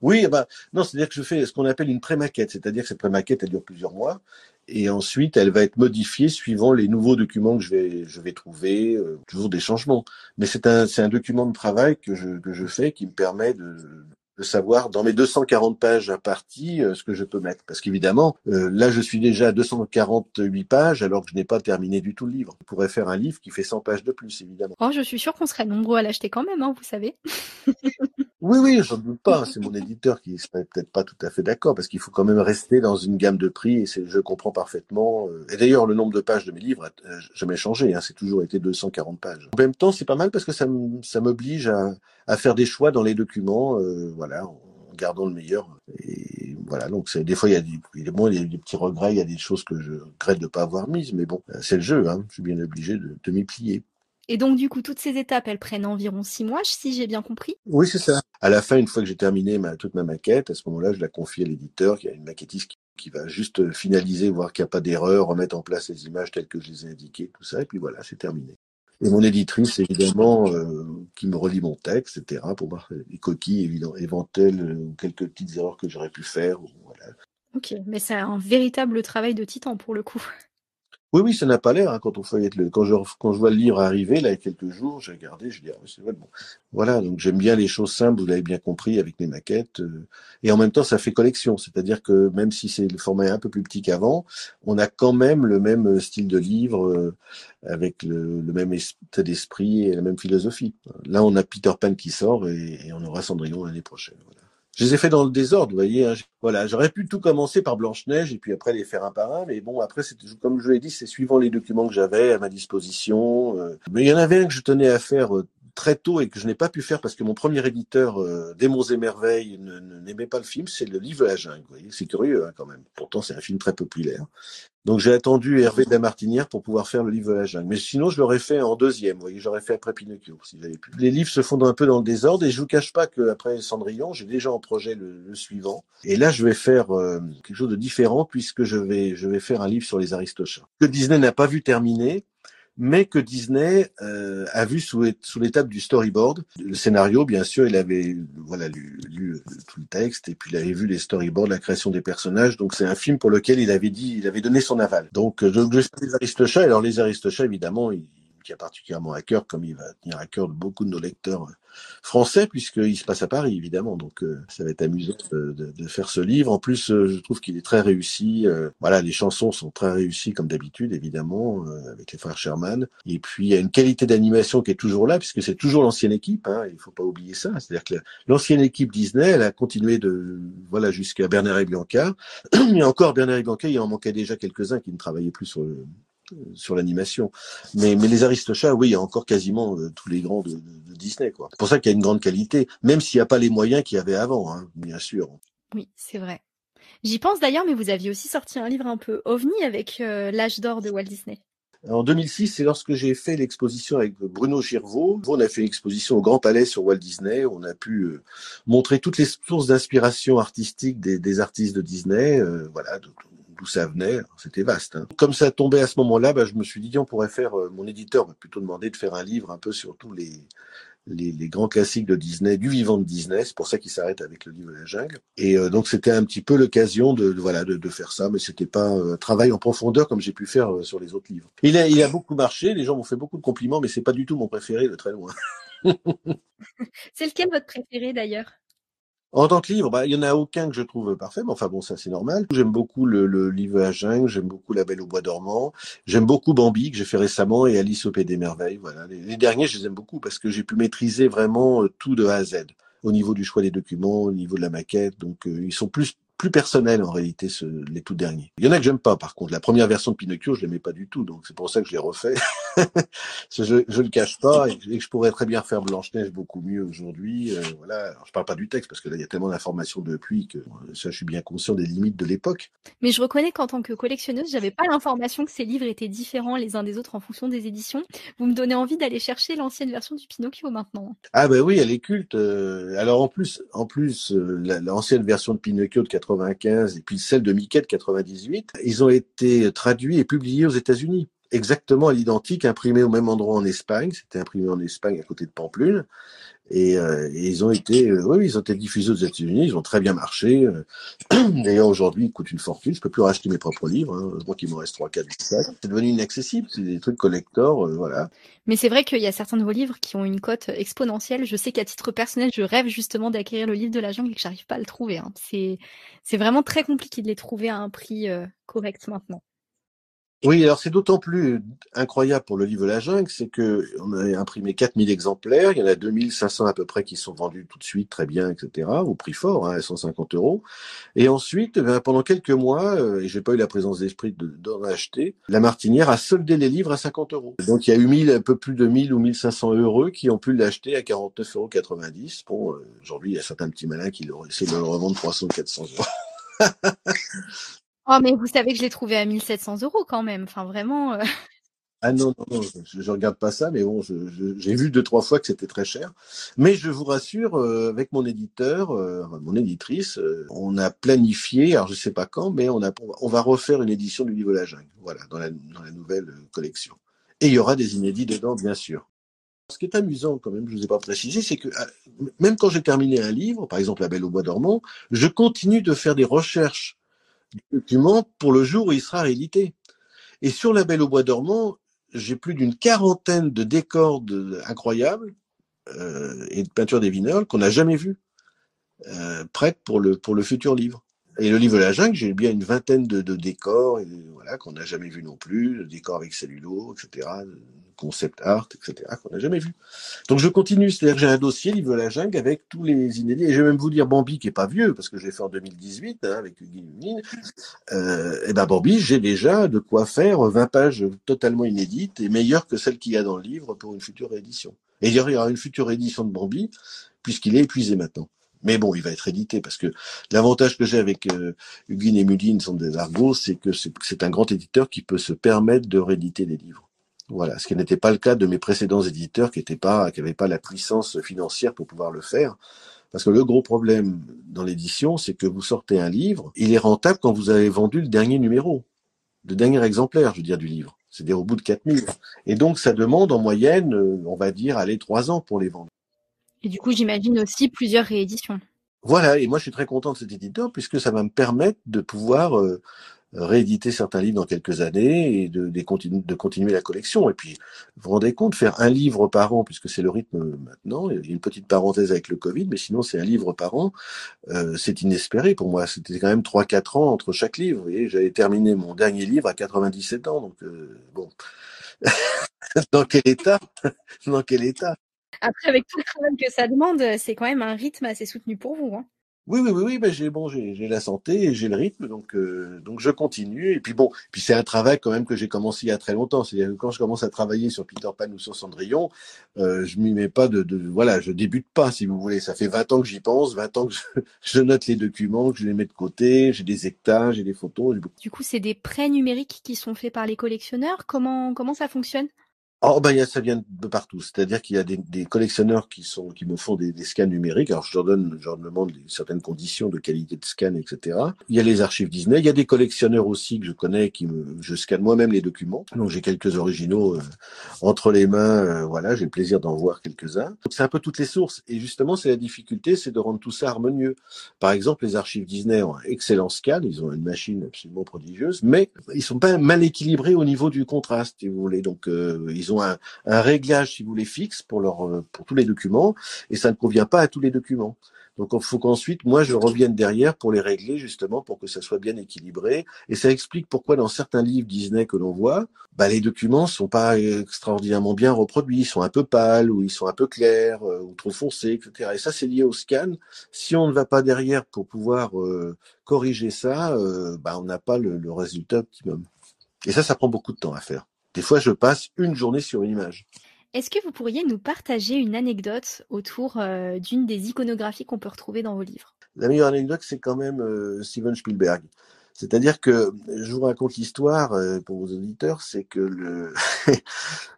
Oui, bah, non, c'est-à-dire que je fais ce qu'on appelle une prémaquette, c'est-à-dire que cette prémaquette, elle dure plusieurs mois, et ensuite, elle va être modifiée suivant les nouveaux documents que je vais, je vais trouver, euh, toujours des changements. Mais c'est un, c'est un document de travail que je, que je fais qui me permet de, de savoir dans mes 240 pages à partie euh, ce que je peux mettre. Parce qu'évidemment, euh, là, je suis déjà à 248 pages alors que je n'ai pas terminé du tout le livre. Je pourrais faire un livre qui fait 100 pages de plus, évidemment. Oh, je suis sûr qu'on serait nombreux à l'acheter quand même, hein, vous savez. oui, oui, j'en doute pas. C'est mon éditeur qui serait peut-être pas tout à fait d'accord parce qu'il faut quand même rester dans une gamme de prix et je comprends parfaitement. Euh, et d'ailleurs, le nombre de pages de mes livres a jamais changé. Hein, c'est toujours été 240 pages. En même temps, c'est pas mal parce que ça m'oblige à, à, faire des choix dans les documents. Euh, voilà en gardant le meilleur. Et voilà, donc c'est des fois il y a des, bon, il y a des petits regrets, il y a des choses que je regrette de pas avoir mises, mais bon, c'est le jeu, hein, je suis bien obligé de, de m'y plier. Et donc, du coup, toutes ces étapes, elles prennent environ six mois, si j'ai bien compris? Oui, c'est ça. À la fin, une fois que j'ai terminé ma, toute ma maquette, à ce moment-là, je la confie à l'éditeur, qui a une maquettiste qui, qui va juste finaliser, voir qu'il n'y a pas d'erreur, remettre en place les images telles que je les ai indiquées, tout ça, et puis voilà, c'est terminé. Et mon éditrice, évidemment, euh, qui me relit mon texte, etc., pour voir les coquilles évidemment, éventuelles euh, ou quelques petites erreurs que j'aurais pu faire. Voilà. Ok, mais c'est un véritable travail de titan pour le coup. Oui, oui, ça n'a pas l'air. Hein, quand on feuillette le, quand je quand je vois le livre arriver là il y a quelques jours, j'ai regardé, je dis ah, c'est vrai bon. Voilà, donc j'aime bien les choses simples. Vous l'avez bien compris avec mes maquettes. Euh, et en même temps, ça fait collection. C'est-à-dire que même si c'est le format un peu plus petit qu'avant, on a quand même le même euh, style de livre euh, avec le, même état d'esprit et la même philosophie. Là, on a Peter Pan qui sort et, on aura Cendrillon l'année prochaine. Je les ai fait dans le désordre, vous voyez. Hein. Voilà, j'aurais pu tout commencer par Blanche-Neige et puis après les faire un par un, mais bon, après, comme je l'ai dit, c'est suivant les documents que j'avais à ma disposition. Euh. Mais il y en avait un que je tenais à faire euh, très tôt et que je n'ai pas pu faire parce que mon premier éditeur, euh, et Merveilles, n'aimait pas le film, c'est le livre de la jungle. C'est curieux hein, quand même. Pourtant, c'est un film très populaire. Donc j'ai attendu Hervé de la Martinière pour pouvoir faire le livre de la jungle. Mais sinon, je l'aurais fait en deuxième. Vous voyez, j'aurais fait après Pinocchio si j'avais pu. Les livres se font un peu dans le désordre et je vous cache pas qu'après Cendrillon, j'ai déjà en projet le, le, suivant. Et là, je vais faire euh, quelque chose de différent puisque je vais je vais faire un livre sur les Aristochats que Disney n'a pas vu terminer mais que Disney euh, a vu sous, l'étape du storyboard. Le scénario, bien sûr, il avait voilà lu, lu, tout le texte et puis il avait vu les storyboards, la création des personnages. Donc c'est un film pour lequel il avait dit, il avait donné son aval. Donc je, je les Aristochats. Alors les Aristochats, évidemment, il, qui a particulièrement à cœur, comme il va tenir à cœur de beaucoup de nos lecteurs euh, français, puisqu'il se passe à Paris, évidemment. Donc, euh, ça va être amusant de, faire ce livre. En plus, euh, je trouve qu'il est très réussi. voilà, les chansons sont très réussies, comme d'habitude, évidemment, avec les frères Sherman. Et puis, il y a une qualité d'animation qui est toujours là, puisque c'est toujours l'ancienne équipe. Hein, il faut pas oublier ça. C'est-à-dire que l'ancienne équipe Disney, elle a continué de, voilà, jusqu'à Bernard et Bianca. Et encore, Bernard et Bianca, il en manquait déjà quelques-uns qui ne travaillaient plus sur le, sur l'animation. Mais, mais les Aristochats, oui, il y a encore quasiment euh, tous les grands de, de, Disney. C'est pour ça qu'il y a une grande qualité, même s'il n'y a pas les moyens qu'il y avait avant, hein, bien sûr. Oui, c'est vrai. J'y pense d'ailleurs, mais vous aviez aussi sorti un livre un peu ovni avec euh, l'âge d'or de Walt Disney. En 2006, c'est lorsque j'ai fait l'exposition avec Bruno Girvaud. On a fait une exposition au Grand Palais sur Walt Disney. On a pu euh, montrer toutes les sources d'inspiration artistique des, des, artistes de Disney. Euh, voilà, d'où ça venait, c'était vaste. Hein. Comme ça tombait à ce moment-là, bah, je me suis dit, on pourrait faire, euh, mon éditeur m'a plutôt demandé de faire un livre un peu sur tous les, les, les, grands classiques de Disney, du vivant de Disney. C'est pour ça qu'il s'arrête avec le livre de la jungle. Et euh, donc c'était un petit peu l'occasion de, de, voilà de, de, faire ça, mais c'était pas un travail en profondeur comme j'ai pu faire euh, sur les autres livres. Il a, il a beaucoup marché, les gens m'ont fait beaucoup de compliments, mais c'est pas du tout mon préféré de très loin. c'est lequel votre préféré d'ailleurs? En tant que livre, bah, il y en a aucun que je trouve parfait, mais enfin bon, ça c'est normal. J'aime beaucoup le, livre à jungle, j'aime beaucoup La Belle au bois dormant, j'aime beaucoup Bambi que j'ai fait récemment et Alice au pays des merveilles. Voilà, les, les, derniers je les aime beaucoup parce que j'ai pu maîtriser vraiment euh, tout de A à Z au niveau du choix des documents, au niveau de la maquette. Donc euh, ils sont plus plus personnel en réalité ce, les tout derniers. Il y en a que j'aime pas par contre. La première version de Pinocchio, je l'aimais pas du tout, donc c'est pour ça que je l'ai refait. je, je le cache pas et, que je pourrais très bien faire Blanche Neige beaucoup mieux aujourd'hui. Euh, voilà, Alors, je parle pas du texte parce que là il y a tellement d'informations depuis que ça, je suis bien conscient des limites de l'époque. Mais je reconnais qu'en tant que collectionneuse, j'avais pas l'information que ces livres étaient différents les uns des autres en fonction des éditions. Vous me donnez envie d'aller chercher l'ancienne version du Pinocchio maintenant. Ah ben oui, elle est culte. Euh, alors en plus, en plus, euh, l'ancienne version de Pinocchio de 95 et puis celle de Mickey de 98, ils ont été traduits et publiés aux États-Unis exactement à l'identique, imprimé au même endroit en Espagne. C'était imprimé en Espagne à côté de Pamplune. Et, euh, ils ont été, euh, oui, ils ont été diffusés aux États-Unis, ils ont très bien marché. Euh. D'ailleurs, aujourd'hui, ils coûtent une fortune. Je peux plus racheter mes propres livres. Hein. Moi, qu'il me reste trois, quatre, C'est devenu inaccessible. C'est des trucs collector, euh, voilà. Mais c'est vrai qu'il y a certains de vos livres qui ont une cote exponentielle. Je sais qu'à titre personnel, je rêve justement d'acquérir le livre de la jungle et que j'arrive pas à le trouver. Hein. C'est, c'est vraiment très compliqué de les trouver à un prix correct maintenant. Oui, alors c'est d'autant plus incroyable pour le livre La Jungle, c'est que on a imprimé 4000 exemplaires, il y en a 2500 à peu près qui sont vendus tout de suite très bien, etc., au prix fort, hein, à 150 euros. Et ensuite, ben, pendant quelques mois, euh, et j'ai pas eu la présence d'esprit d'en acheter, la Martinière a soldé les livres à 50 euros. Donc il y a eu 1000, un peu plus de 1000 ou 1500 euros qui ont pu l'acheter à 49,90 euros. Bon, euh, aujourd'hui, il y a certains petits malins qui essaient de le revendre 300 400 euros. Oh, mais vous savez que je l'ai trouvé à 1700 euros quand même. Enfin, vraiment. Euh... Ah non, non, non, je, je regarde pas ça, mais bon, j'ai vu deux, trois fois que c'était très cher. Mais je vous rassure, euh, avec mon éditeur, euh, mon éditrice, on a planifié, alors je sais pas quand, mais on, a, on va refaire une édition du livre La Jungle, voilà, dans la, nouvelle collection. Et il y aura des inédits dedans, bien sûr. Ce qui est amusant, quand même, je vous ai pas précisé, c'est que même quand j'ai terminé un livre, par exemple La Belle au Bois dormant, je continue de faire des recherches document pour le jour où il sera réédité. Et sur La Belle au Bois dormant, j'ai plus d'une quarantaine de décors de, incroyables euh, et de peintures des vignoles qu'on n'a jamais vues, euh, prêtes pour le, futur livre. Et le livre de la jungle, j'ai bien une vingtaine de, de décors voilà, qu'on n'a jamais vu non plus, décors avec cellulo, etc., concept art, etc., qu'on n'a jamais vu. Donc je continue, c'est-à-dire que j'ai un dossier livre de la jungle avec tous les inédits, et je vais même vous dire Bambi qui est pas vieux, parce que j'ai fait en 2018 hein, avec Lumine, euh, et ben Bambi, j'ai déjà de quoi faire 20 pages totalement inédites et meilleures que celles qu'il y a dans le livre pour une future édition. Et il y aura une future édition de Bambi, puisqu'il est épuisé maintenant. Mais bon, il va être édité parce que l'avantage que j'ai avec euh, Huguin et Mudine sont des Argos, c'est que c'est un grand éditeur qui peut se permettre de rééditer des livres. Voilà, ce qui n'était pas le cas de mes précédents éditeurs qui n'étaient pas, qui n'avaient pas la puissance financière pour pouvoir le faire. Parce que le gros problème dans l'édition, c'est que vous sortez un livre, il est rentable quand vous avez vendu le dernier numéro, le dernier exemplaire, je veux dire, du livre. c'est-à-dire au bout de 4000. Et donc, ça demande en moyenne, euh, on va dire, aller trois ans pour les vendre. Et du coup, j'imagine aussi plusieurs rééditions. Voilà, et moi je suis très content de cet éditeur puisque ça va me permettre de pouvoir euh, rééditer certains livres dans quelques années et de, de, continuer, de continuer la collection. Et puis, vous vous rendez compte, faire un livre par an, puisque c'est le rythme maintenant, il y a une petite parenthèse avec le Covid, mais sinon c'est un livre par an, euh, c'est inespéré pour moi. C'était quand même 3-4 ans entre chaque livre. Vous voyez, j'avais terminé mon dernier livre à 97 ans, donc euh, bon. dans quel état? Dans quel état? Après, avec tout le travail que ça demande, c'est quand même un rythme assez soutenu pour vous. Hein. Oui, oui, oui, oui, ben j'ai bon, j'ai la santé j'ai le rythme, donc euh, donc je continue. Et puis bon, puis c'est un travail quand même que j'ai commencé il y a très longtemps. C'est-à-dire que quand je commence à travailler sur Peter Pan ou sur Cendrillon, euh, je m'y mets pas de, de, voilà, je débute pas si vous voulez. Ça fait 20 ans que j'y pense, 20 ans que je, je, note les documents, que je les mets de côté, j'ai des hectares, j'ai des photos. Du coup, c'est des prêts numériques qui sont faits par les collectionneurs. Comment comment ça fonctionne? Oh ben ça vient de partout, c'est-à-dire qu'il y a des, des, collectionneurs qui sont qui me font des, des, scans numériques. Alors je leur donne, je leur demande certaines conditions de qualité de scan, etc. Il y a les archives Disney, il y a des collectionneurs aussi que je connais qui me, je scanne moi-même les documents. Donc j'ai quelques originaux euh, entre les mains, euh, voilà, j'ai le plaisir d'en voir quelques-uns. C'est un peu toutes les sources et justement c'est la difficulté, c'est de rendre tout ça harmonieux. Par exemple les archives Disney ont un excellent scan, ils ont une machine absolument prodigieuse, mais ils sont pas mal équilibrés au niveau du contraste, si vous voulez. Donc euh, ils ils ont un, un, réglage, si vous voulez, fixe pour leur euh, pour tous les documents, et ça ne convient pas à tous les documents. Donc il faut qu'ensuite, moi, je revienne derrière pour les régler, justement, pour que ça soit bien équilibré. Et ça explique pourquoi dans certains livres Disney que l'on voit, bah, les documents sont pas extraordinairement bien reproduits, ils sont un peu pâles, ou ils sont un peu clairs, euh, ou trop foncés, etc. Et ça, c'est lié au scan. Si on ne va pas derrière pour pouvoir euh, corriger ça, euh, bah, on n'a pas le, le résultat optimum. Et ça, ça prend beaucoup de temps à faire. Des fois, je passe une journée sur une image. Est-ce que vous pourriez nous partager une anecdote autour euh, d'une des iconographies qu'on peut retrouver dans vos livres? La meilleure anecdote, c'est quand même euh, Steven Spielberg. C'est-à-dire que je vous raconte l'histoire euh, pour vos auditeurs, c'est que le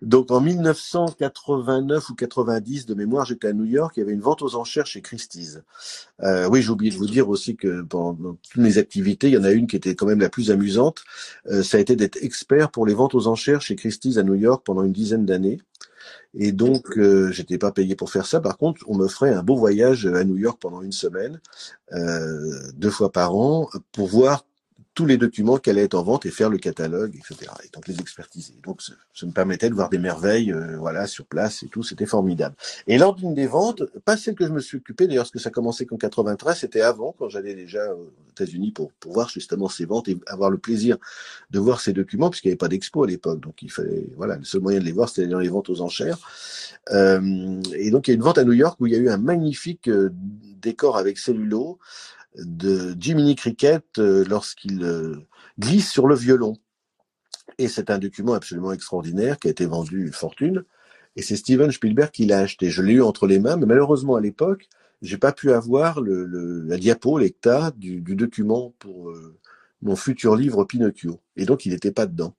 donc en 1989 ou 90 de mémoire, j'étais à New York, il y avait une vente aux enchères chez Christie's. Euh, oui, j'ai oublié de vous dire aussi que pendant toutes mes activités, il y en a une qui était quand même la plus amusante. Euh, ça a été d'être expert pour les ventes aux enchères chez Christie's à New York pendant une dizaine d'années. Et donc, euh, j'étais pas payé pour faire ça. Par contre, on me ferait un beau voyage à New York pendant une semaine, euh, deux fois par an, pour voir tous les documents qu'elle allait être en vente et faire le catalogue, etc. Et donc les expertiser. Donc ça, me permettait de voir des merveilles, euh, voilà, sur place et tout. C'était formidable. Et lors d'une des ventes, pas celle que je me suis occupé, d'ailleurs, parce que ça commençait qu'en 93, c'était avant, quand j'allais déjà aux États-Unis pour, pour voir justement ces ventes et avoir le plaisir de voir ces documents, puisqu'il n'y avait pas d'expo à l'époque. Donc il fallait, voilà, le seul moyen de les voir, c'était dans les ventes aux enchères. Euh, et donc il y a une vente à New York où il y a eu un magnifique euh, décor avec cellulo de Jiminy Cricket euh, lorsqu'il euh, glisse sur le violon. Et c'est un document absolument extraordinaire qui a été vendu une fortune. Et c'est Steven Spielberg qui l'a acheté. Je l'ai eu entre les mains, mais malheureusement à l'époque, j'ai pas pu avoir le, la diapo, l'hectare du, du, document pour euh, mon futur livre Pinocchio. Et donc il n'était pas dedans.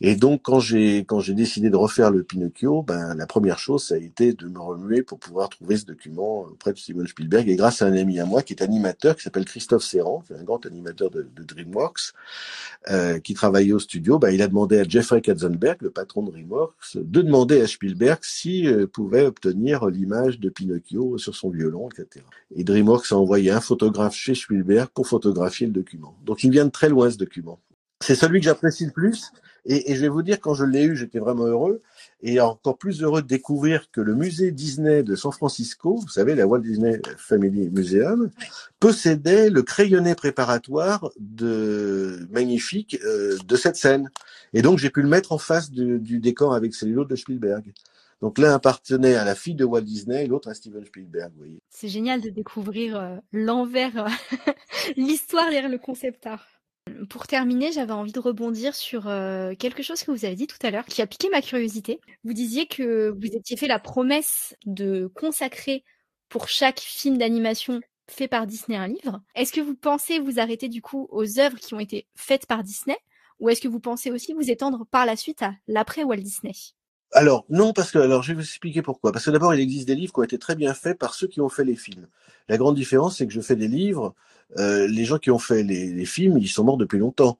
Et donc, quand j'ai décidé de refaire le Pinocchio, ben la première chose, ça a été de me remuer pour pouvoir trouver ce document auprès de Steven Spielberg. Et grâce à un ami à moi qui est animateur, qui s'appelle Christophe Serran, qui est un grand animateur de, DreamWorks, euh, qui travaillait au studio, ben, il a demandé à Jeffrey Katzenberg, le patron de DreamWorks, de demander à Spielberg s'il euh, pouvait obtenir l'image de Pinocchio sur son violon, etc. Et DreamWorks a envoyé un photographe chez Spielberg pour photographier le document. Donc, il vient de très loin ce document. C'est celui que j'apprécie le plus et, je vais vous dire, quand je l'ai eu, j'étais vraiment heureux. Et encore plus heureux de découvrir que le musée Disney de San Francisco, vous savez, la Walt Disney Family Museum, possédait le crayonné préparatoire de magnifique euh, de cette scène. Et donc, j'ai pu le mettre en face du, décor avec cellulo de Spielberg. Donc l'un appartenait à la fille de Walt Disney l'autre à Steven Spielberg. Vous voyez. C'est génial de découvrir euh, l'envers, euh, l'histoire derrière le concept art. Pour terminer, j'avais envie de rebondir sur euh, quelque chose que vous avez dit tout à l'heure, qui a piqué ma curiosité. Vous disiez que vous étiez fait la promesse de consacrer pour chaque film d'animation fait par Disney un livre. Est-ce que vous pensez vous arrêter du coup aux œuvres qui ont été faites par Disney, ou est-ce que vous pensez aussi vous étendre par la suite à l'après Walt Disney? Alors non, parce que alors je vais vous expliquer pourquoi. Parce que d'abord, il existe des livres qui ont été très bien faits par ceux qui ont fait les films. La grande différence, c'est que je fais des livres. Euh, les gens qui ont fait les, films, ils sont morts depuis longtemps.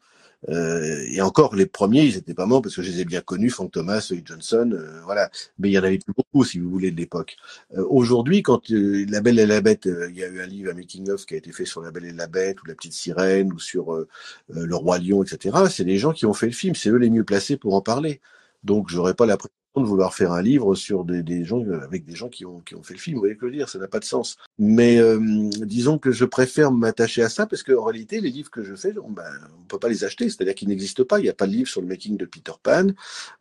Euh, et encore, les premiers, ils étaient pas morts parce que je les ai bien connus, Frank Thomas, Louis Johnson, euh, voilà. Mais il y en avait plus beaucoup, si vous voulez, de l'époque. Aujourd'hui, quand La Belle et la Bête, il y a eu un livre, un making-of qui a été fait sur La Belle et la Bête, ou La Petite Sirène, ou sur Le Roi Lion, etc. C'est les gens qui ont fait le film, c'est eux les mieux placés pour en parler. Donc, j'aurais pas la de vouloir faire un livre sur des, des, gens avec des gens qui ont qui ont fait le film. Vous voyez que je dire Ça n'a pas de sens. Mais euh, disons que je préfère m'attacher à ça parce qu'en réalité, les livres que je fais, on, ben, on peut pas les acheter. C'est-à-dire qu'ils n'existent pas. Il n'y a pas de livre sur le making de Peter Pan.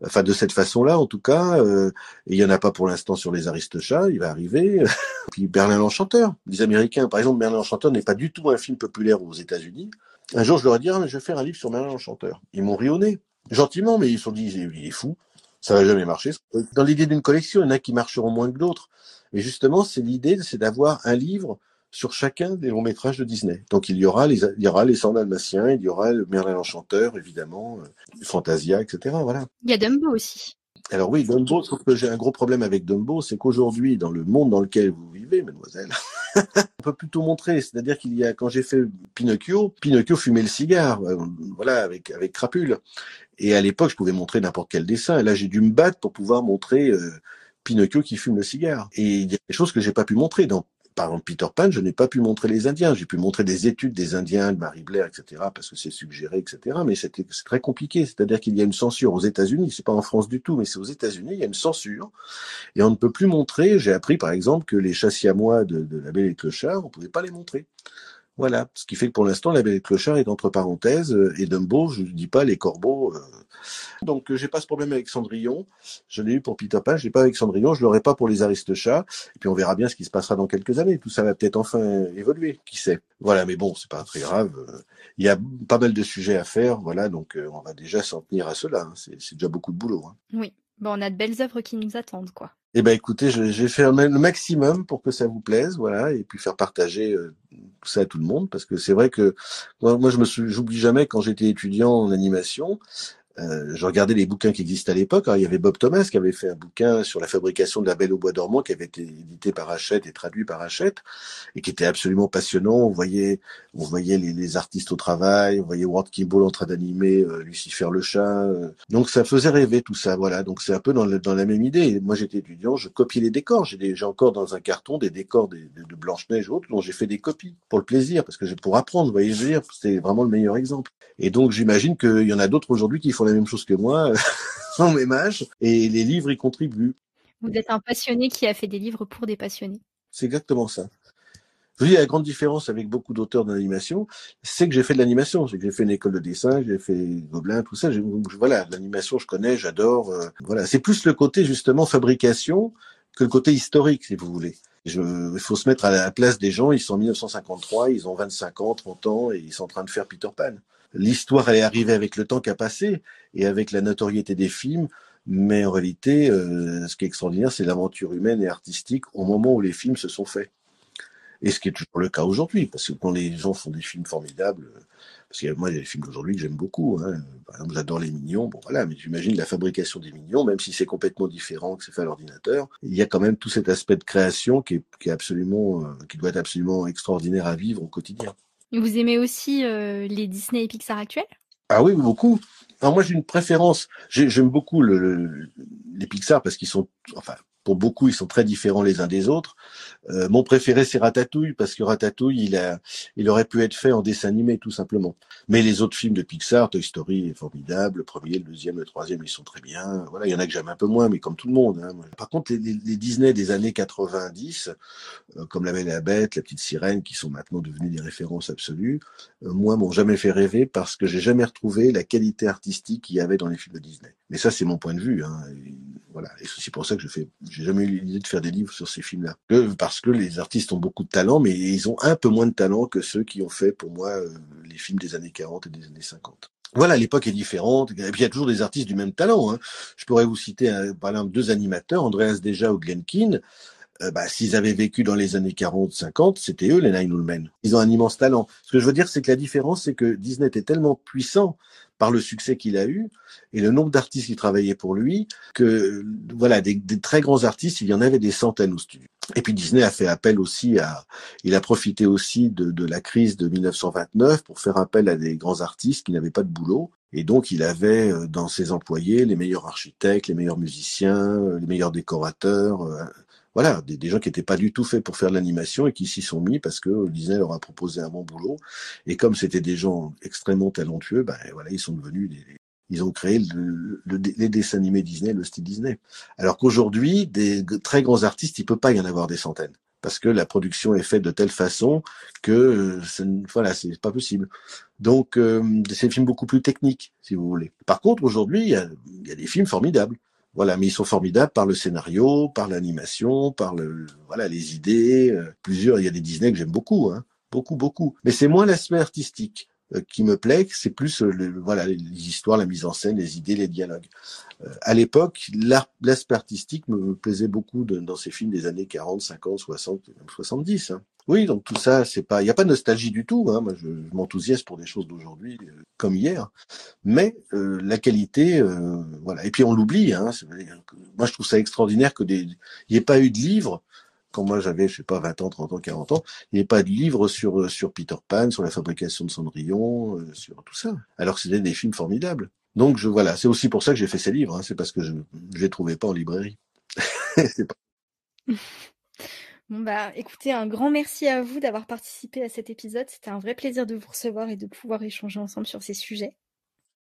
Enfin, de cette façon-là, en tout cas. Euh, il y en a pas pour l'instant sur les Aristochats. Il va arriver. Puis Berlin l'Enchanteur. Les Américains, par exemple, Berlin l'Enchanteur n'est pas du tout un film populaire aux États-Unis. Un jour, je leur ai dit, ah, je vais faire un livre sur Merlin l'Enchanteur. Ils m'ont rionné. Gentiment, mais ils se sont dit, il est fou ça va jamais marcher. Dans l'idée d'une collection, il y en a qui marcheront moins que d'autres. Mais justement, c'est l'idée, c'est d'avoir un livre sur chacun des longs métrages de Disney. Donc il y aura les, il y aura les Dalmatiens, il y aura le Merlin l'Enchanteur, évidemment, euh, Fantasia, etc. Voilà. Il y a Dumbo aussi. Alors oui, Dumbo, sauf que j'ai un gros problème avec Dumbo, c'est qu'aujourd'hui, dans le monde dans lequel vous vivez, mademoiselle, on peut plutôt montrer. C'est-à-dire qu'il y a, quand j'ai fait Pinocchio, Pinocchio fumait le cigare, euh, voilà, avec, avec crapule. Et à l'époque, je pouvais montrer n'importe quel dessin. Et là, j'ai dû me battre pour pouvoir montrer euh, Pinocchio qui fume le cigare. Et il y a des choses que j'ai pas pu montrer. Dans, par exemple, Peter Pan, je n'ai pas pu montrer les Indiens. J'ai pu montrer des études des Indiens, de Marie Blair, etc., parce que c'est suggéré, etc. Mais c'est très compliqué. C'est-à-dire qu'il y a une censure aux États-Unis. C'est pas en France du tout, mais c'est aux États-Unis. Il y a une censure. Et on ne peut plus montrer. J'ai appris, par exemple, que les chassiamois de, de la Belle et Clochard, on pouvait pas les montrer. Voilà, ce qui fait que pour l'instant, la Belle Clochard est entre parenthèses, euh, et Dumbo, je ne dis pas les corbeaux. Euh. Donc, euh, j'ai pas ce problème avec Cendrillon. Je l'ai eu pour Peter Pan, je l'ai pas avec Cendrillon, je l'aurai pas pour les Aristochats. Et puis, on verra bien ce qui se passera dans quelques années. Tout ça va peut-être enfin évoluer, qui sait. Voilà, mais bon, c'est pas très grave. Il y a pas mal de sujets à faire, voilà, donc on va déjà s'en tenir à cela. Hein. C'est déjà beaucoup de boulot. Hein. Oui, bon, on a de belles œuvres qui nous attendent, quoi. Eh ben écoutez, vais faire le maximum pour que ça vous plaise, voilà, et puis faire partager euh, ça à tout le monde, parce que c'est vrai que moi, moi je me j'oublie jamais quand j'étais étudiant en animation, euh, je regardais les bouquins qui existaient à l'époque. il y avait Bob Thomas qui avait fait un bouquin sur la fabrication de la Belle au bois dormant qui avait été édité par Hachette et traduit par Hachette et qui était absolument passionnant. On voyait, on voyait les, artistes au travail, on voyait Ward Kimball en train d'animer euh, Lucifer le chat. Euh. Donc ça faisait rêver tout ça. Voilà. Donc c'est un peu dans, la même idée. moi j'étais étudiant, je copiais les décors. J'ai encore dans un carton des décors de, de Blanche Neige ou autres dont j'ai fait des copies pour le plaisir parce que pour apprendre. Vous voyez, je veux dire, c'est vraiment le meilleur exemple. Et donc j'imagine qu'il y en a d'autres aujourd'hui qui font la même chose que moi, en même âge, et les livres y contribuent. Vous êtes un passionné qui a fait des livres pour des passionnés. C'est exactement ça. Vous voyez, la grande différence avec beaucoup d'auteurs d'animation, c'est que j'ai fait de l'animation, c'est que j'ai fait une école de dessin, j'ai fait Gobelin, tout ça. Voilà, l'animation, je connais, j'adore. Euh, voilà, c'est plus le côté justement fabrication que le côté historique, si vous voulez. il faut se mettre à la place des gens. Ils sont en 1953, ils ont 25 ans, 30 ans, et ils sont en train de faire Peter Pan l'histoire est arrivée avec le temps qui a passé et avec la notoriété des films. Mais en réalité, euh, ce qui est extraordinaire, c'est l'aventure humaine et artistique au moment où les films se sont faits. Et ce qui est toujours le cas aujourd'hui, parce que quand les gens font des films formidables, parce que moi, il y a des films d'aujourd'hui que j'aime beaucoup. Hein. Par exemple, j'adore les mignons. Bon, voilà, mais j'imagine la fabrication des mignons, même si c'est complètement différent, que c'est fait à l'ordinateur, il y a quand même tout cet aspect de création qui est, qui est absolument, euh, qui doit être absolument extraordinaire à vivre au quotidien. Vous aimez aussi euh, les Disney et Pixar actuels? Ah oui, beaucoup. Moi j'ai une préférence. J'aime beaucoup le, les Pixar parce qu'ils sont, enfin pour beaucoup, ils sont très différents les uns des autres. Euh, mon préféré, c'est Ratatouille, parce que Ratatouille, il, a, il aurait pu être fait en dessin animé, tout simplement. Mais les autres films de Pixar, Toy Story est formidable, le premier, le deuxième, le troisième, ils sont très bien. Voilà, il y en a que j'aime un peu moins, mais comme tout le monde. Hein. Par contre, les, les, Disney des années 90, euh, comme La Belle et la Bête, La Petite Sirène, qui sont maintenant devenus des références absolues, euh, moi, m'ont jamais fait rêver parce que j'ai jamais retrouvé la qualité artistique qu'il y avait dans les films de Disney. Mais ça, c'est mon point de vue. Hein. Voilà, et c'est pour ça que je fais j'ai jamais eu l'idée de faire des livres sur ces films-là. Parce que les artistes ont beaucoup de talent, mais ils ont un peu moins de talent que ceux qui ont fait, pour moi, euh, les films des années 40 et des années 50. Voilà, l'époque est différente. Et puis il y a toujours des artistes du même talent. Hein. Je pourrais vous citer euh, par exemple deux animateurs, Andreas Deja ou Glenn Keane. Euh, bah, s'ils avaient vécu dans les années 40-50, c'était eux les Nine Men. Ils ont un immense talent. Ce que je veux dire, c'est que la différence, c'est que Disney était tellement puissant par le succès qu'il a eu et le nombre d'artistes qui travaillaient pour lui, que voilà, des, très grands artistes, il y en avait des centaines au studio. Et puis Disney a fait appel aussi à, il a profité aussi de, de la crise de 1929 pour faire appel à des grands artistes qui n'avaient pas de boulot. Et donc il avait euh, dans ses employés les meilleurs architectes, les meilleurs musiciens, euh, les meilleurs décorateurs, euh, voilà, des, gens qui n'étaient pas du tout faits pour faire de l'animation et qui s'y sont mis parce que Disney leur a proposé un bon boulot. Et comme c'était des gens extrêmement talentueux, ben voilà, ils sont devenus des, ils ont créé le, le, les dessins animés Disney, le style Disney. Alors qu'aujourd'hui, des très grands artistes, il peut pas y en avoir des centaines parce que la production est faite de telle façon que voilà, c'est pas possible. Donc euh, c'est des films beaucoup plus techniques, si vous voulez. Par contre, aujourd'hui, il y a des films formidables. Voilà, mais ils sont formidables par le scénario, par l'animation, par le, voilà, les idées. Euh, plusieurs, il y a des Disney que j'aime beaucoup, hein, beaucoup, beaucoup. Mais c'est moins l'aspect artistique euh, qui me plaît, c'est plus euh, le, voilà les histoires, la mise en scène, les idées, les dialogues. à l'époque, l'aspect artistique me plaisait beaucoup dans ces films des années 40, 50, 60, 70. Hein. Oui, donc tout ça, c'est pas, il n'y a pas de nostalgie du tout. Hein. Moi, je, je m'enthousiasme pour des choses d'aujourd'hui euh, comme hier, mais euh, la qualité, euh, voilà. Et puis on l'oublie. Hein. Moi, je trouve ça extraordinaire que des, il n'y ait pas eu de livre. Quand moi j'avais, je sais pas, 20 ans, 30 ans, 40 ans, il n'y ait pas de livre sur sur Peter Pan, sur la fabrication de Cendrillon, sur tout ça. Alors que c'était des films formidables. Donc je voilà, c'est aussi pour ça que j'ai fait ces livres. Hein. C'est parce que je ne les trouvais pas en librairie. Bon bah écoutez, un grand merci à vous d'avoir participé à cet épisode. C'était un vrai plaisir de vous recevoir et de pouvoir échanger ensemble sur ces sujets.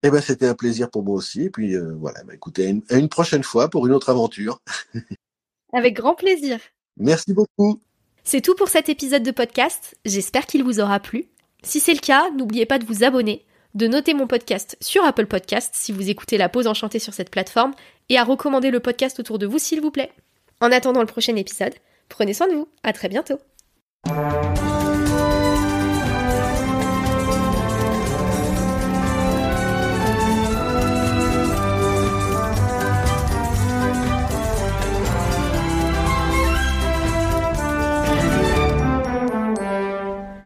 Eh ben c'était un plaisir pour moi aussi. Et puis euh, voilà, bah, écoutez, à une, à une prochaine fois pour une autre aventure. Avec grand plaisir. Merci beaucoup. C'est tout pour cet épisode de podcast. J'espère qu'il vous aura plu. Si c'est le cas, n'oubliez pas de vous abonner, de noter mon podcast sur Apple Podcast si vous écoutez la pause enchantée sur cette plateforme et à recommander le podcast autour de vous s'il vous plaît. En attendant le prochain épisode, Prenez soin de vous. À très bientôt.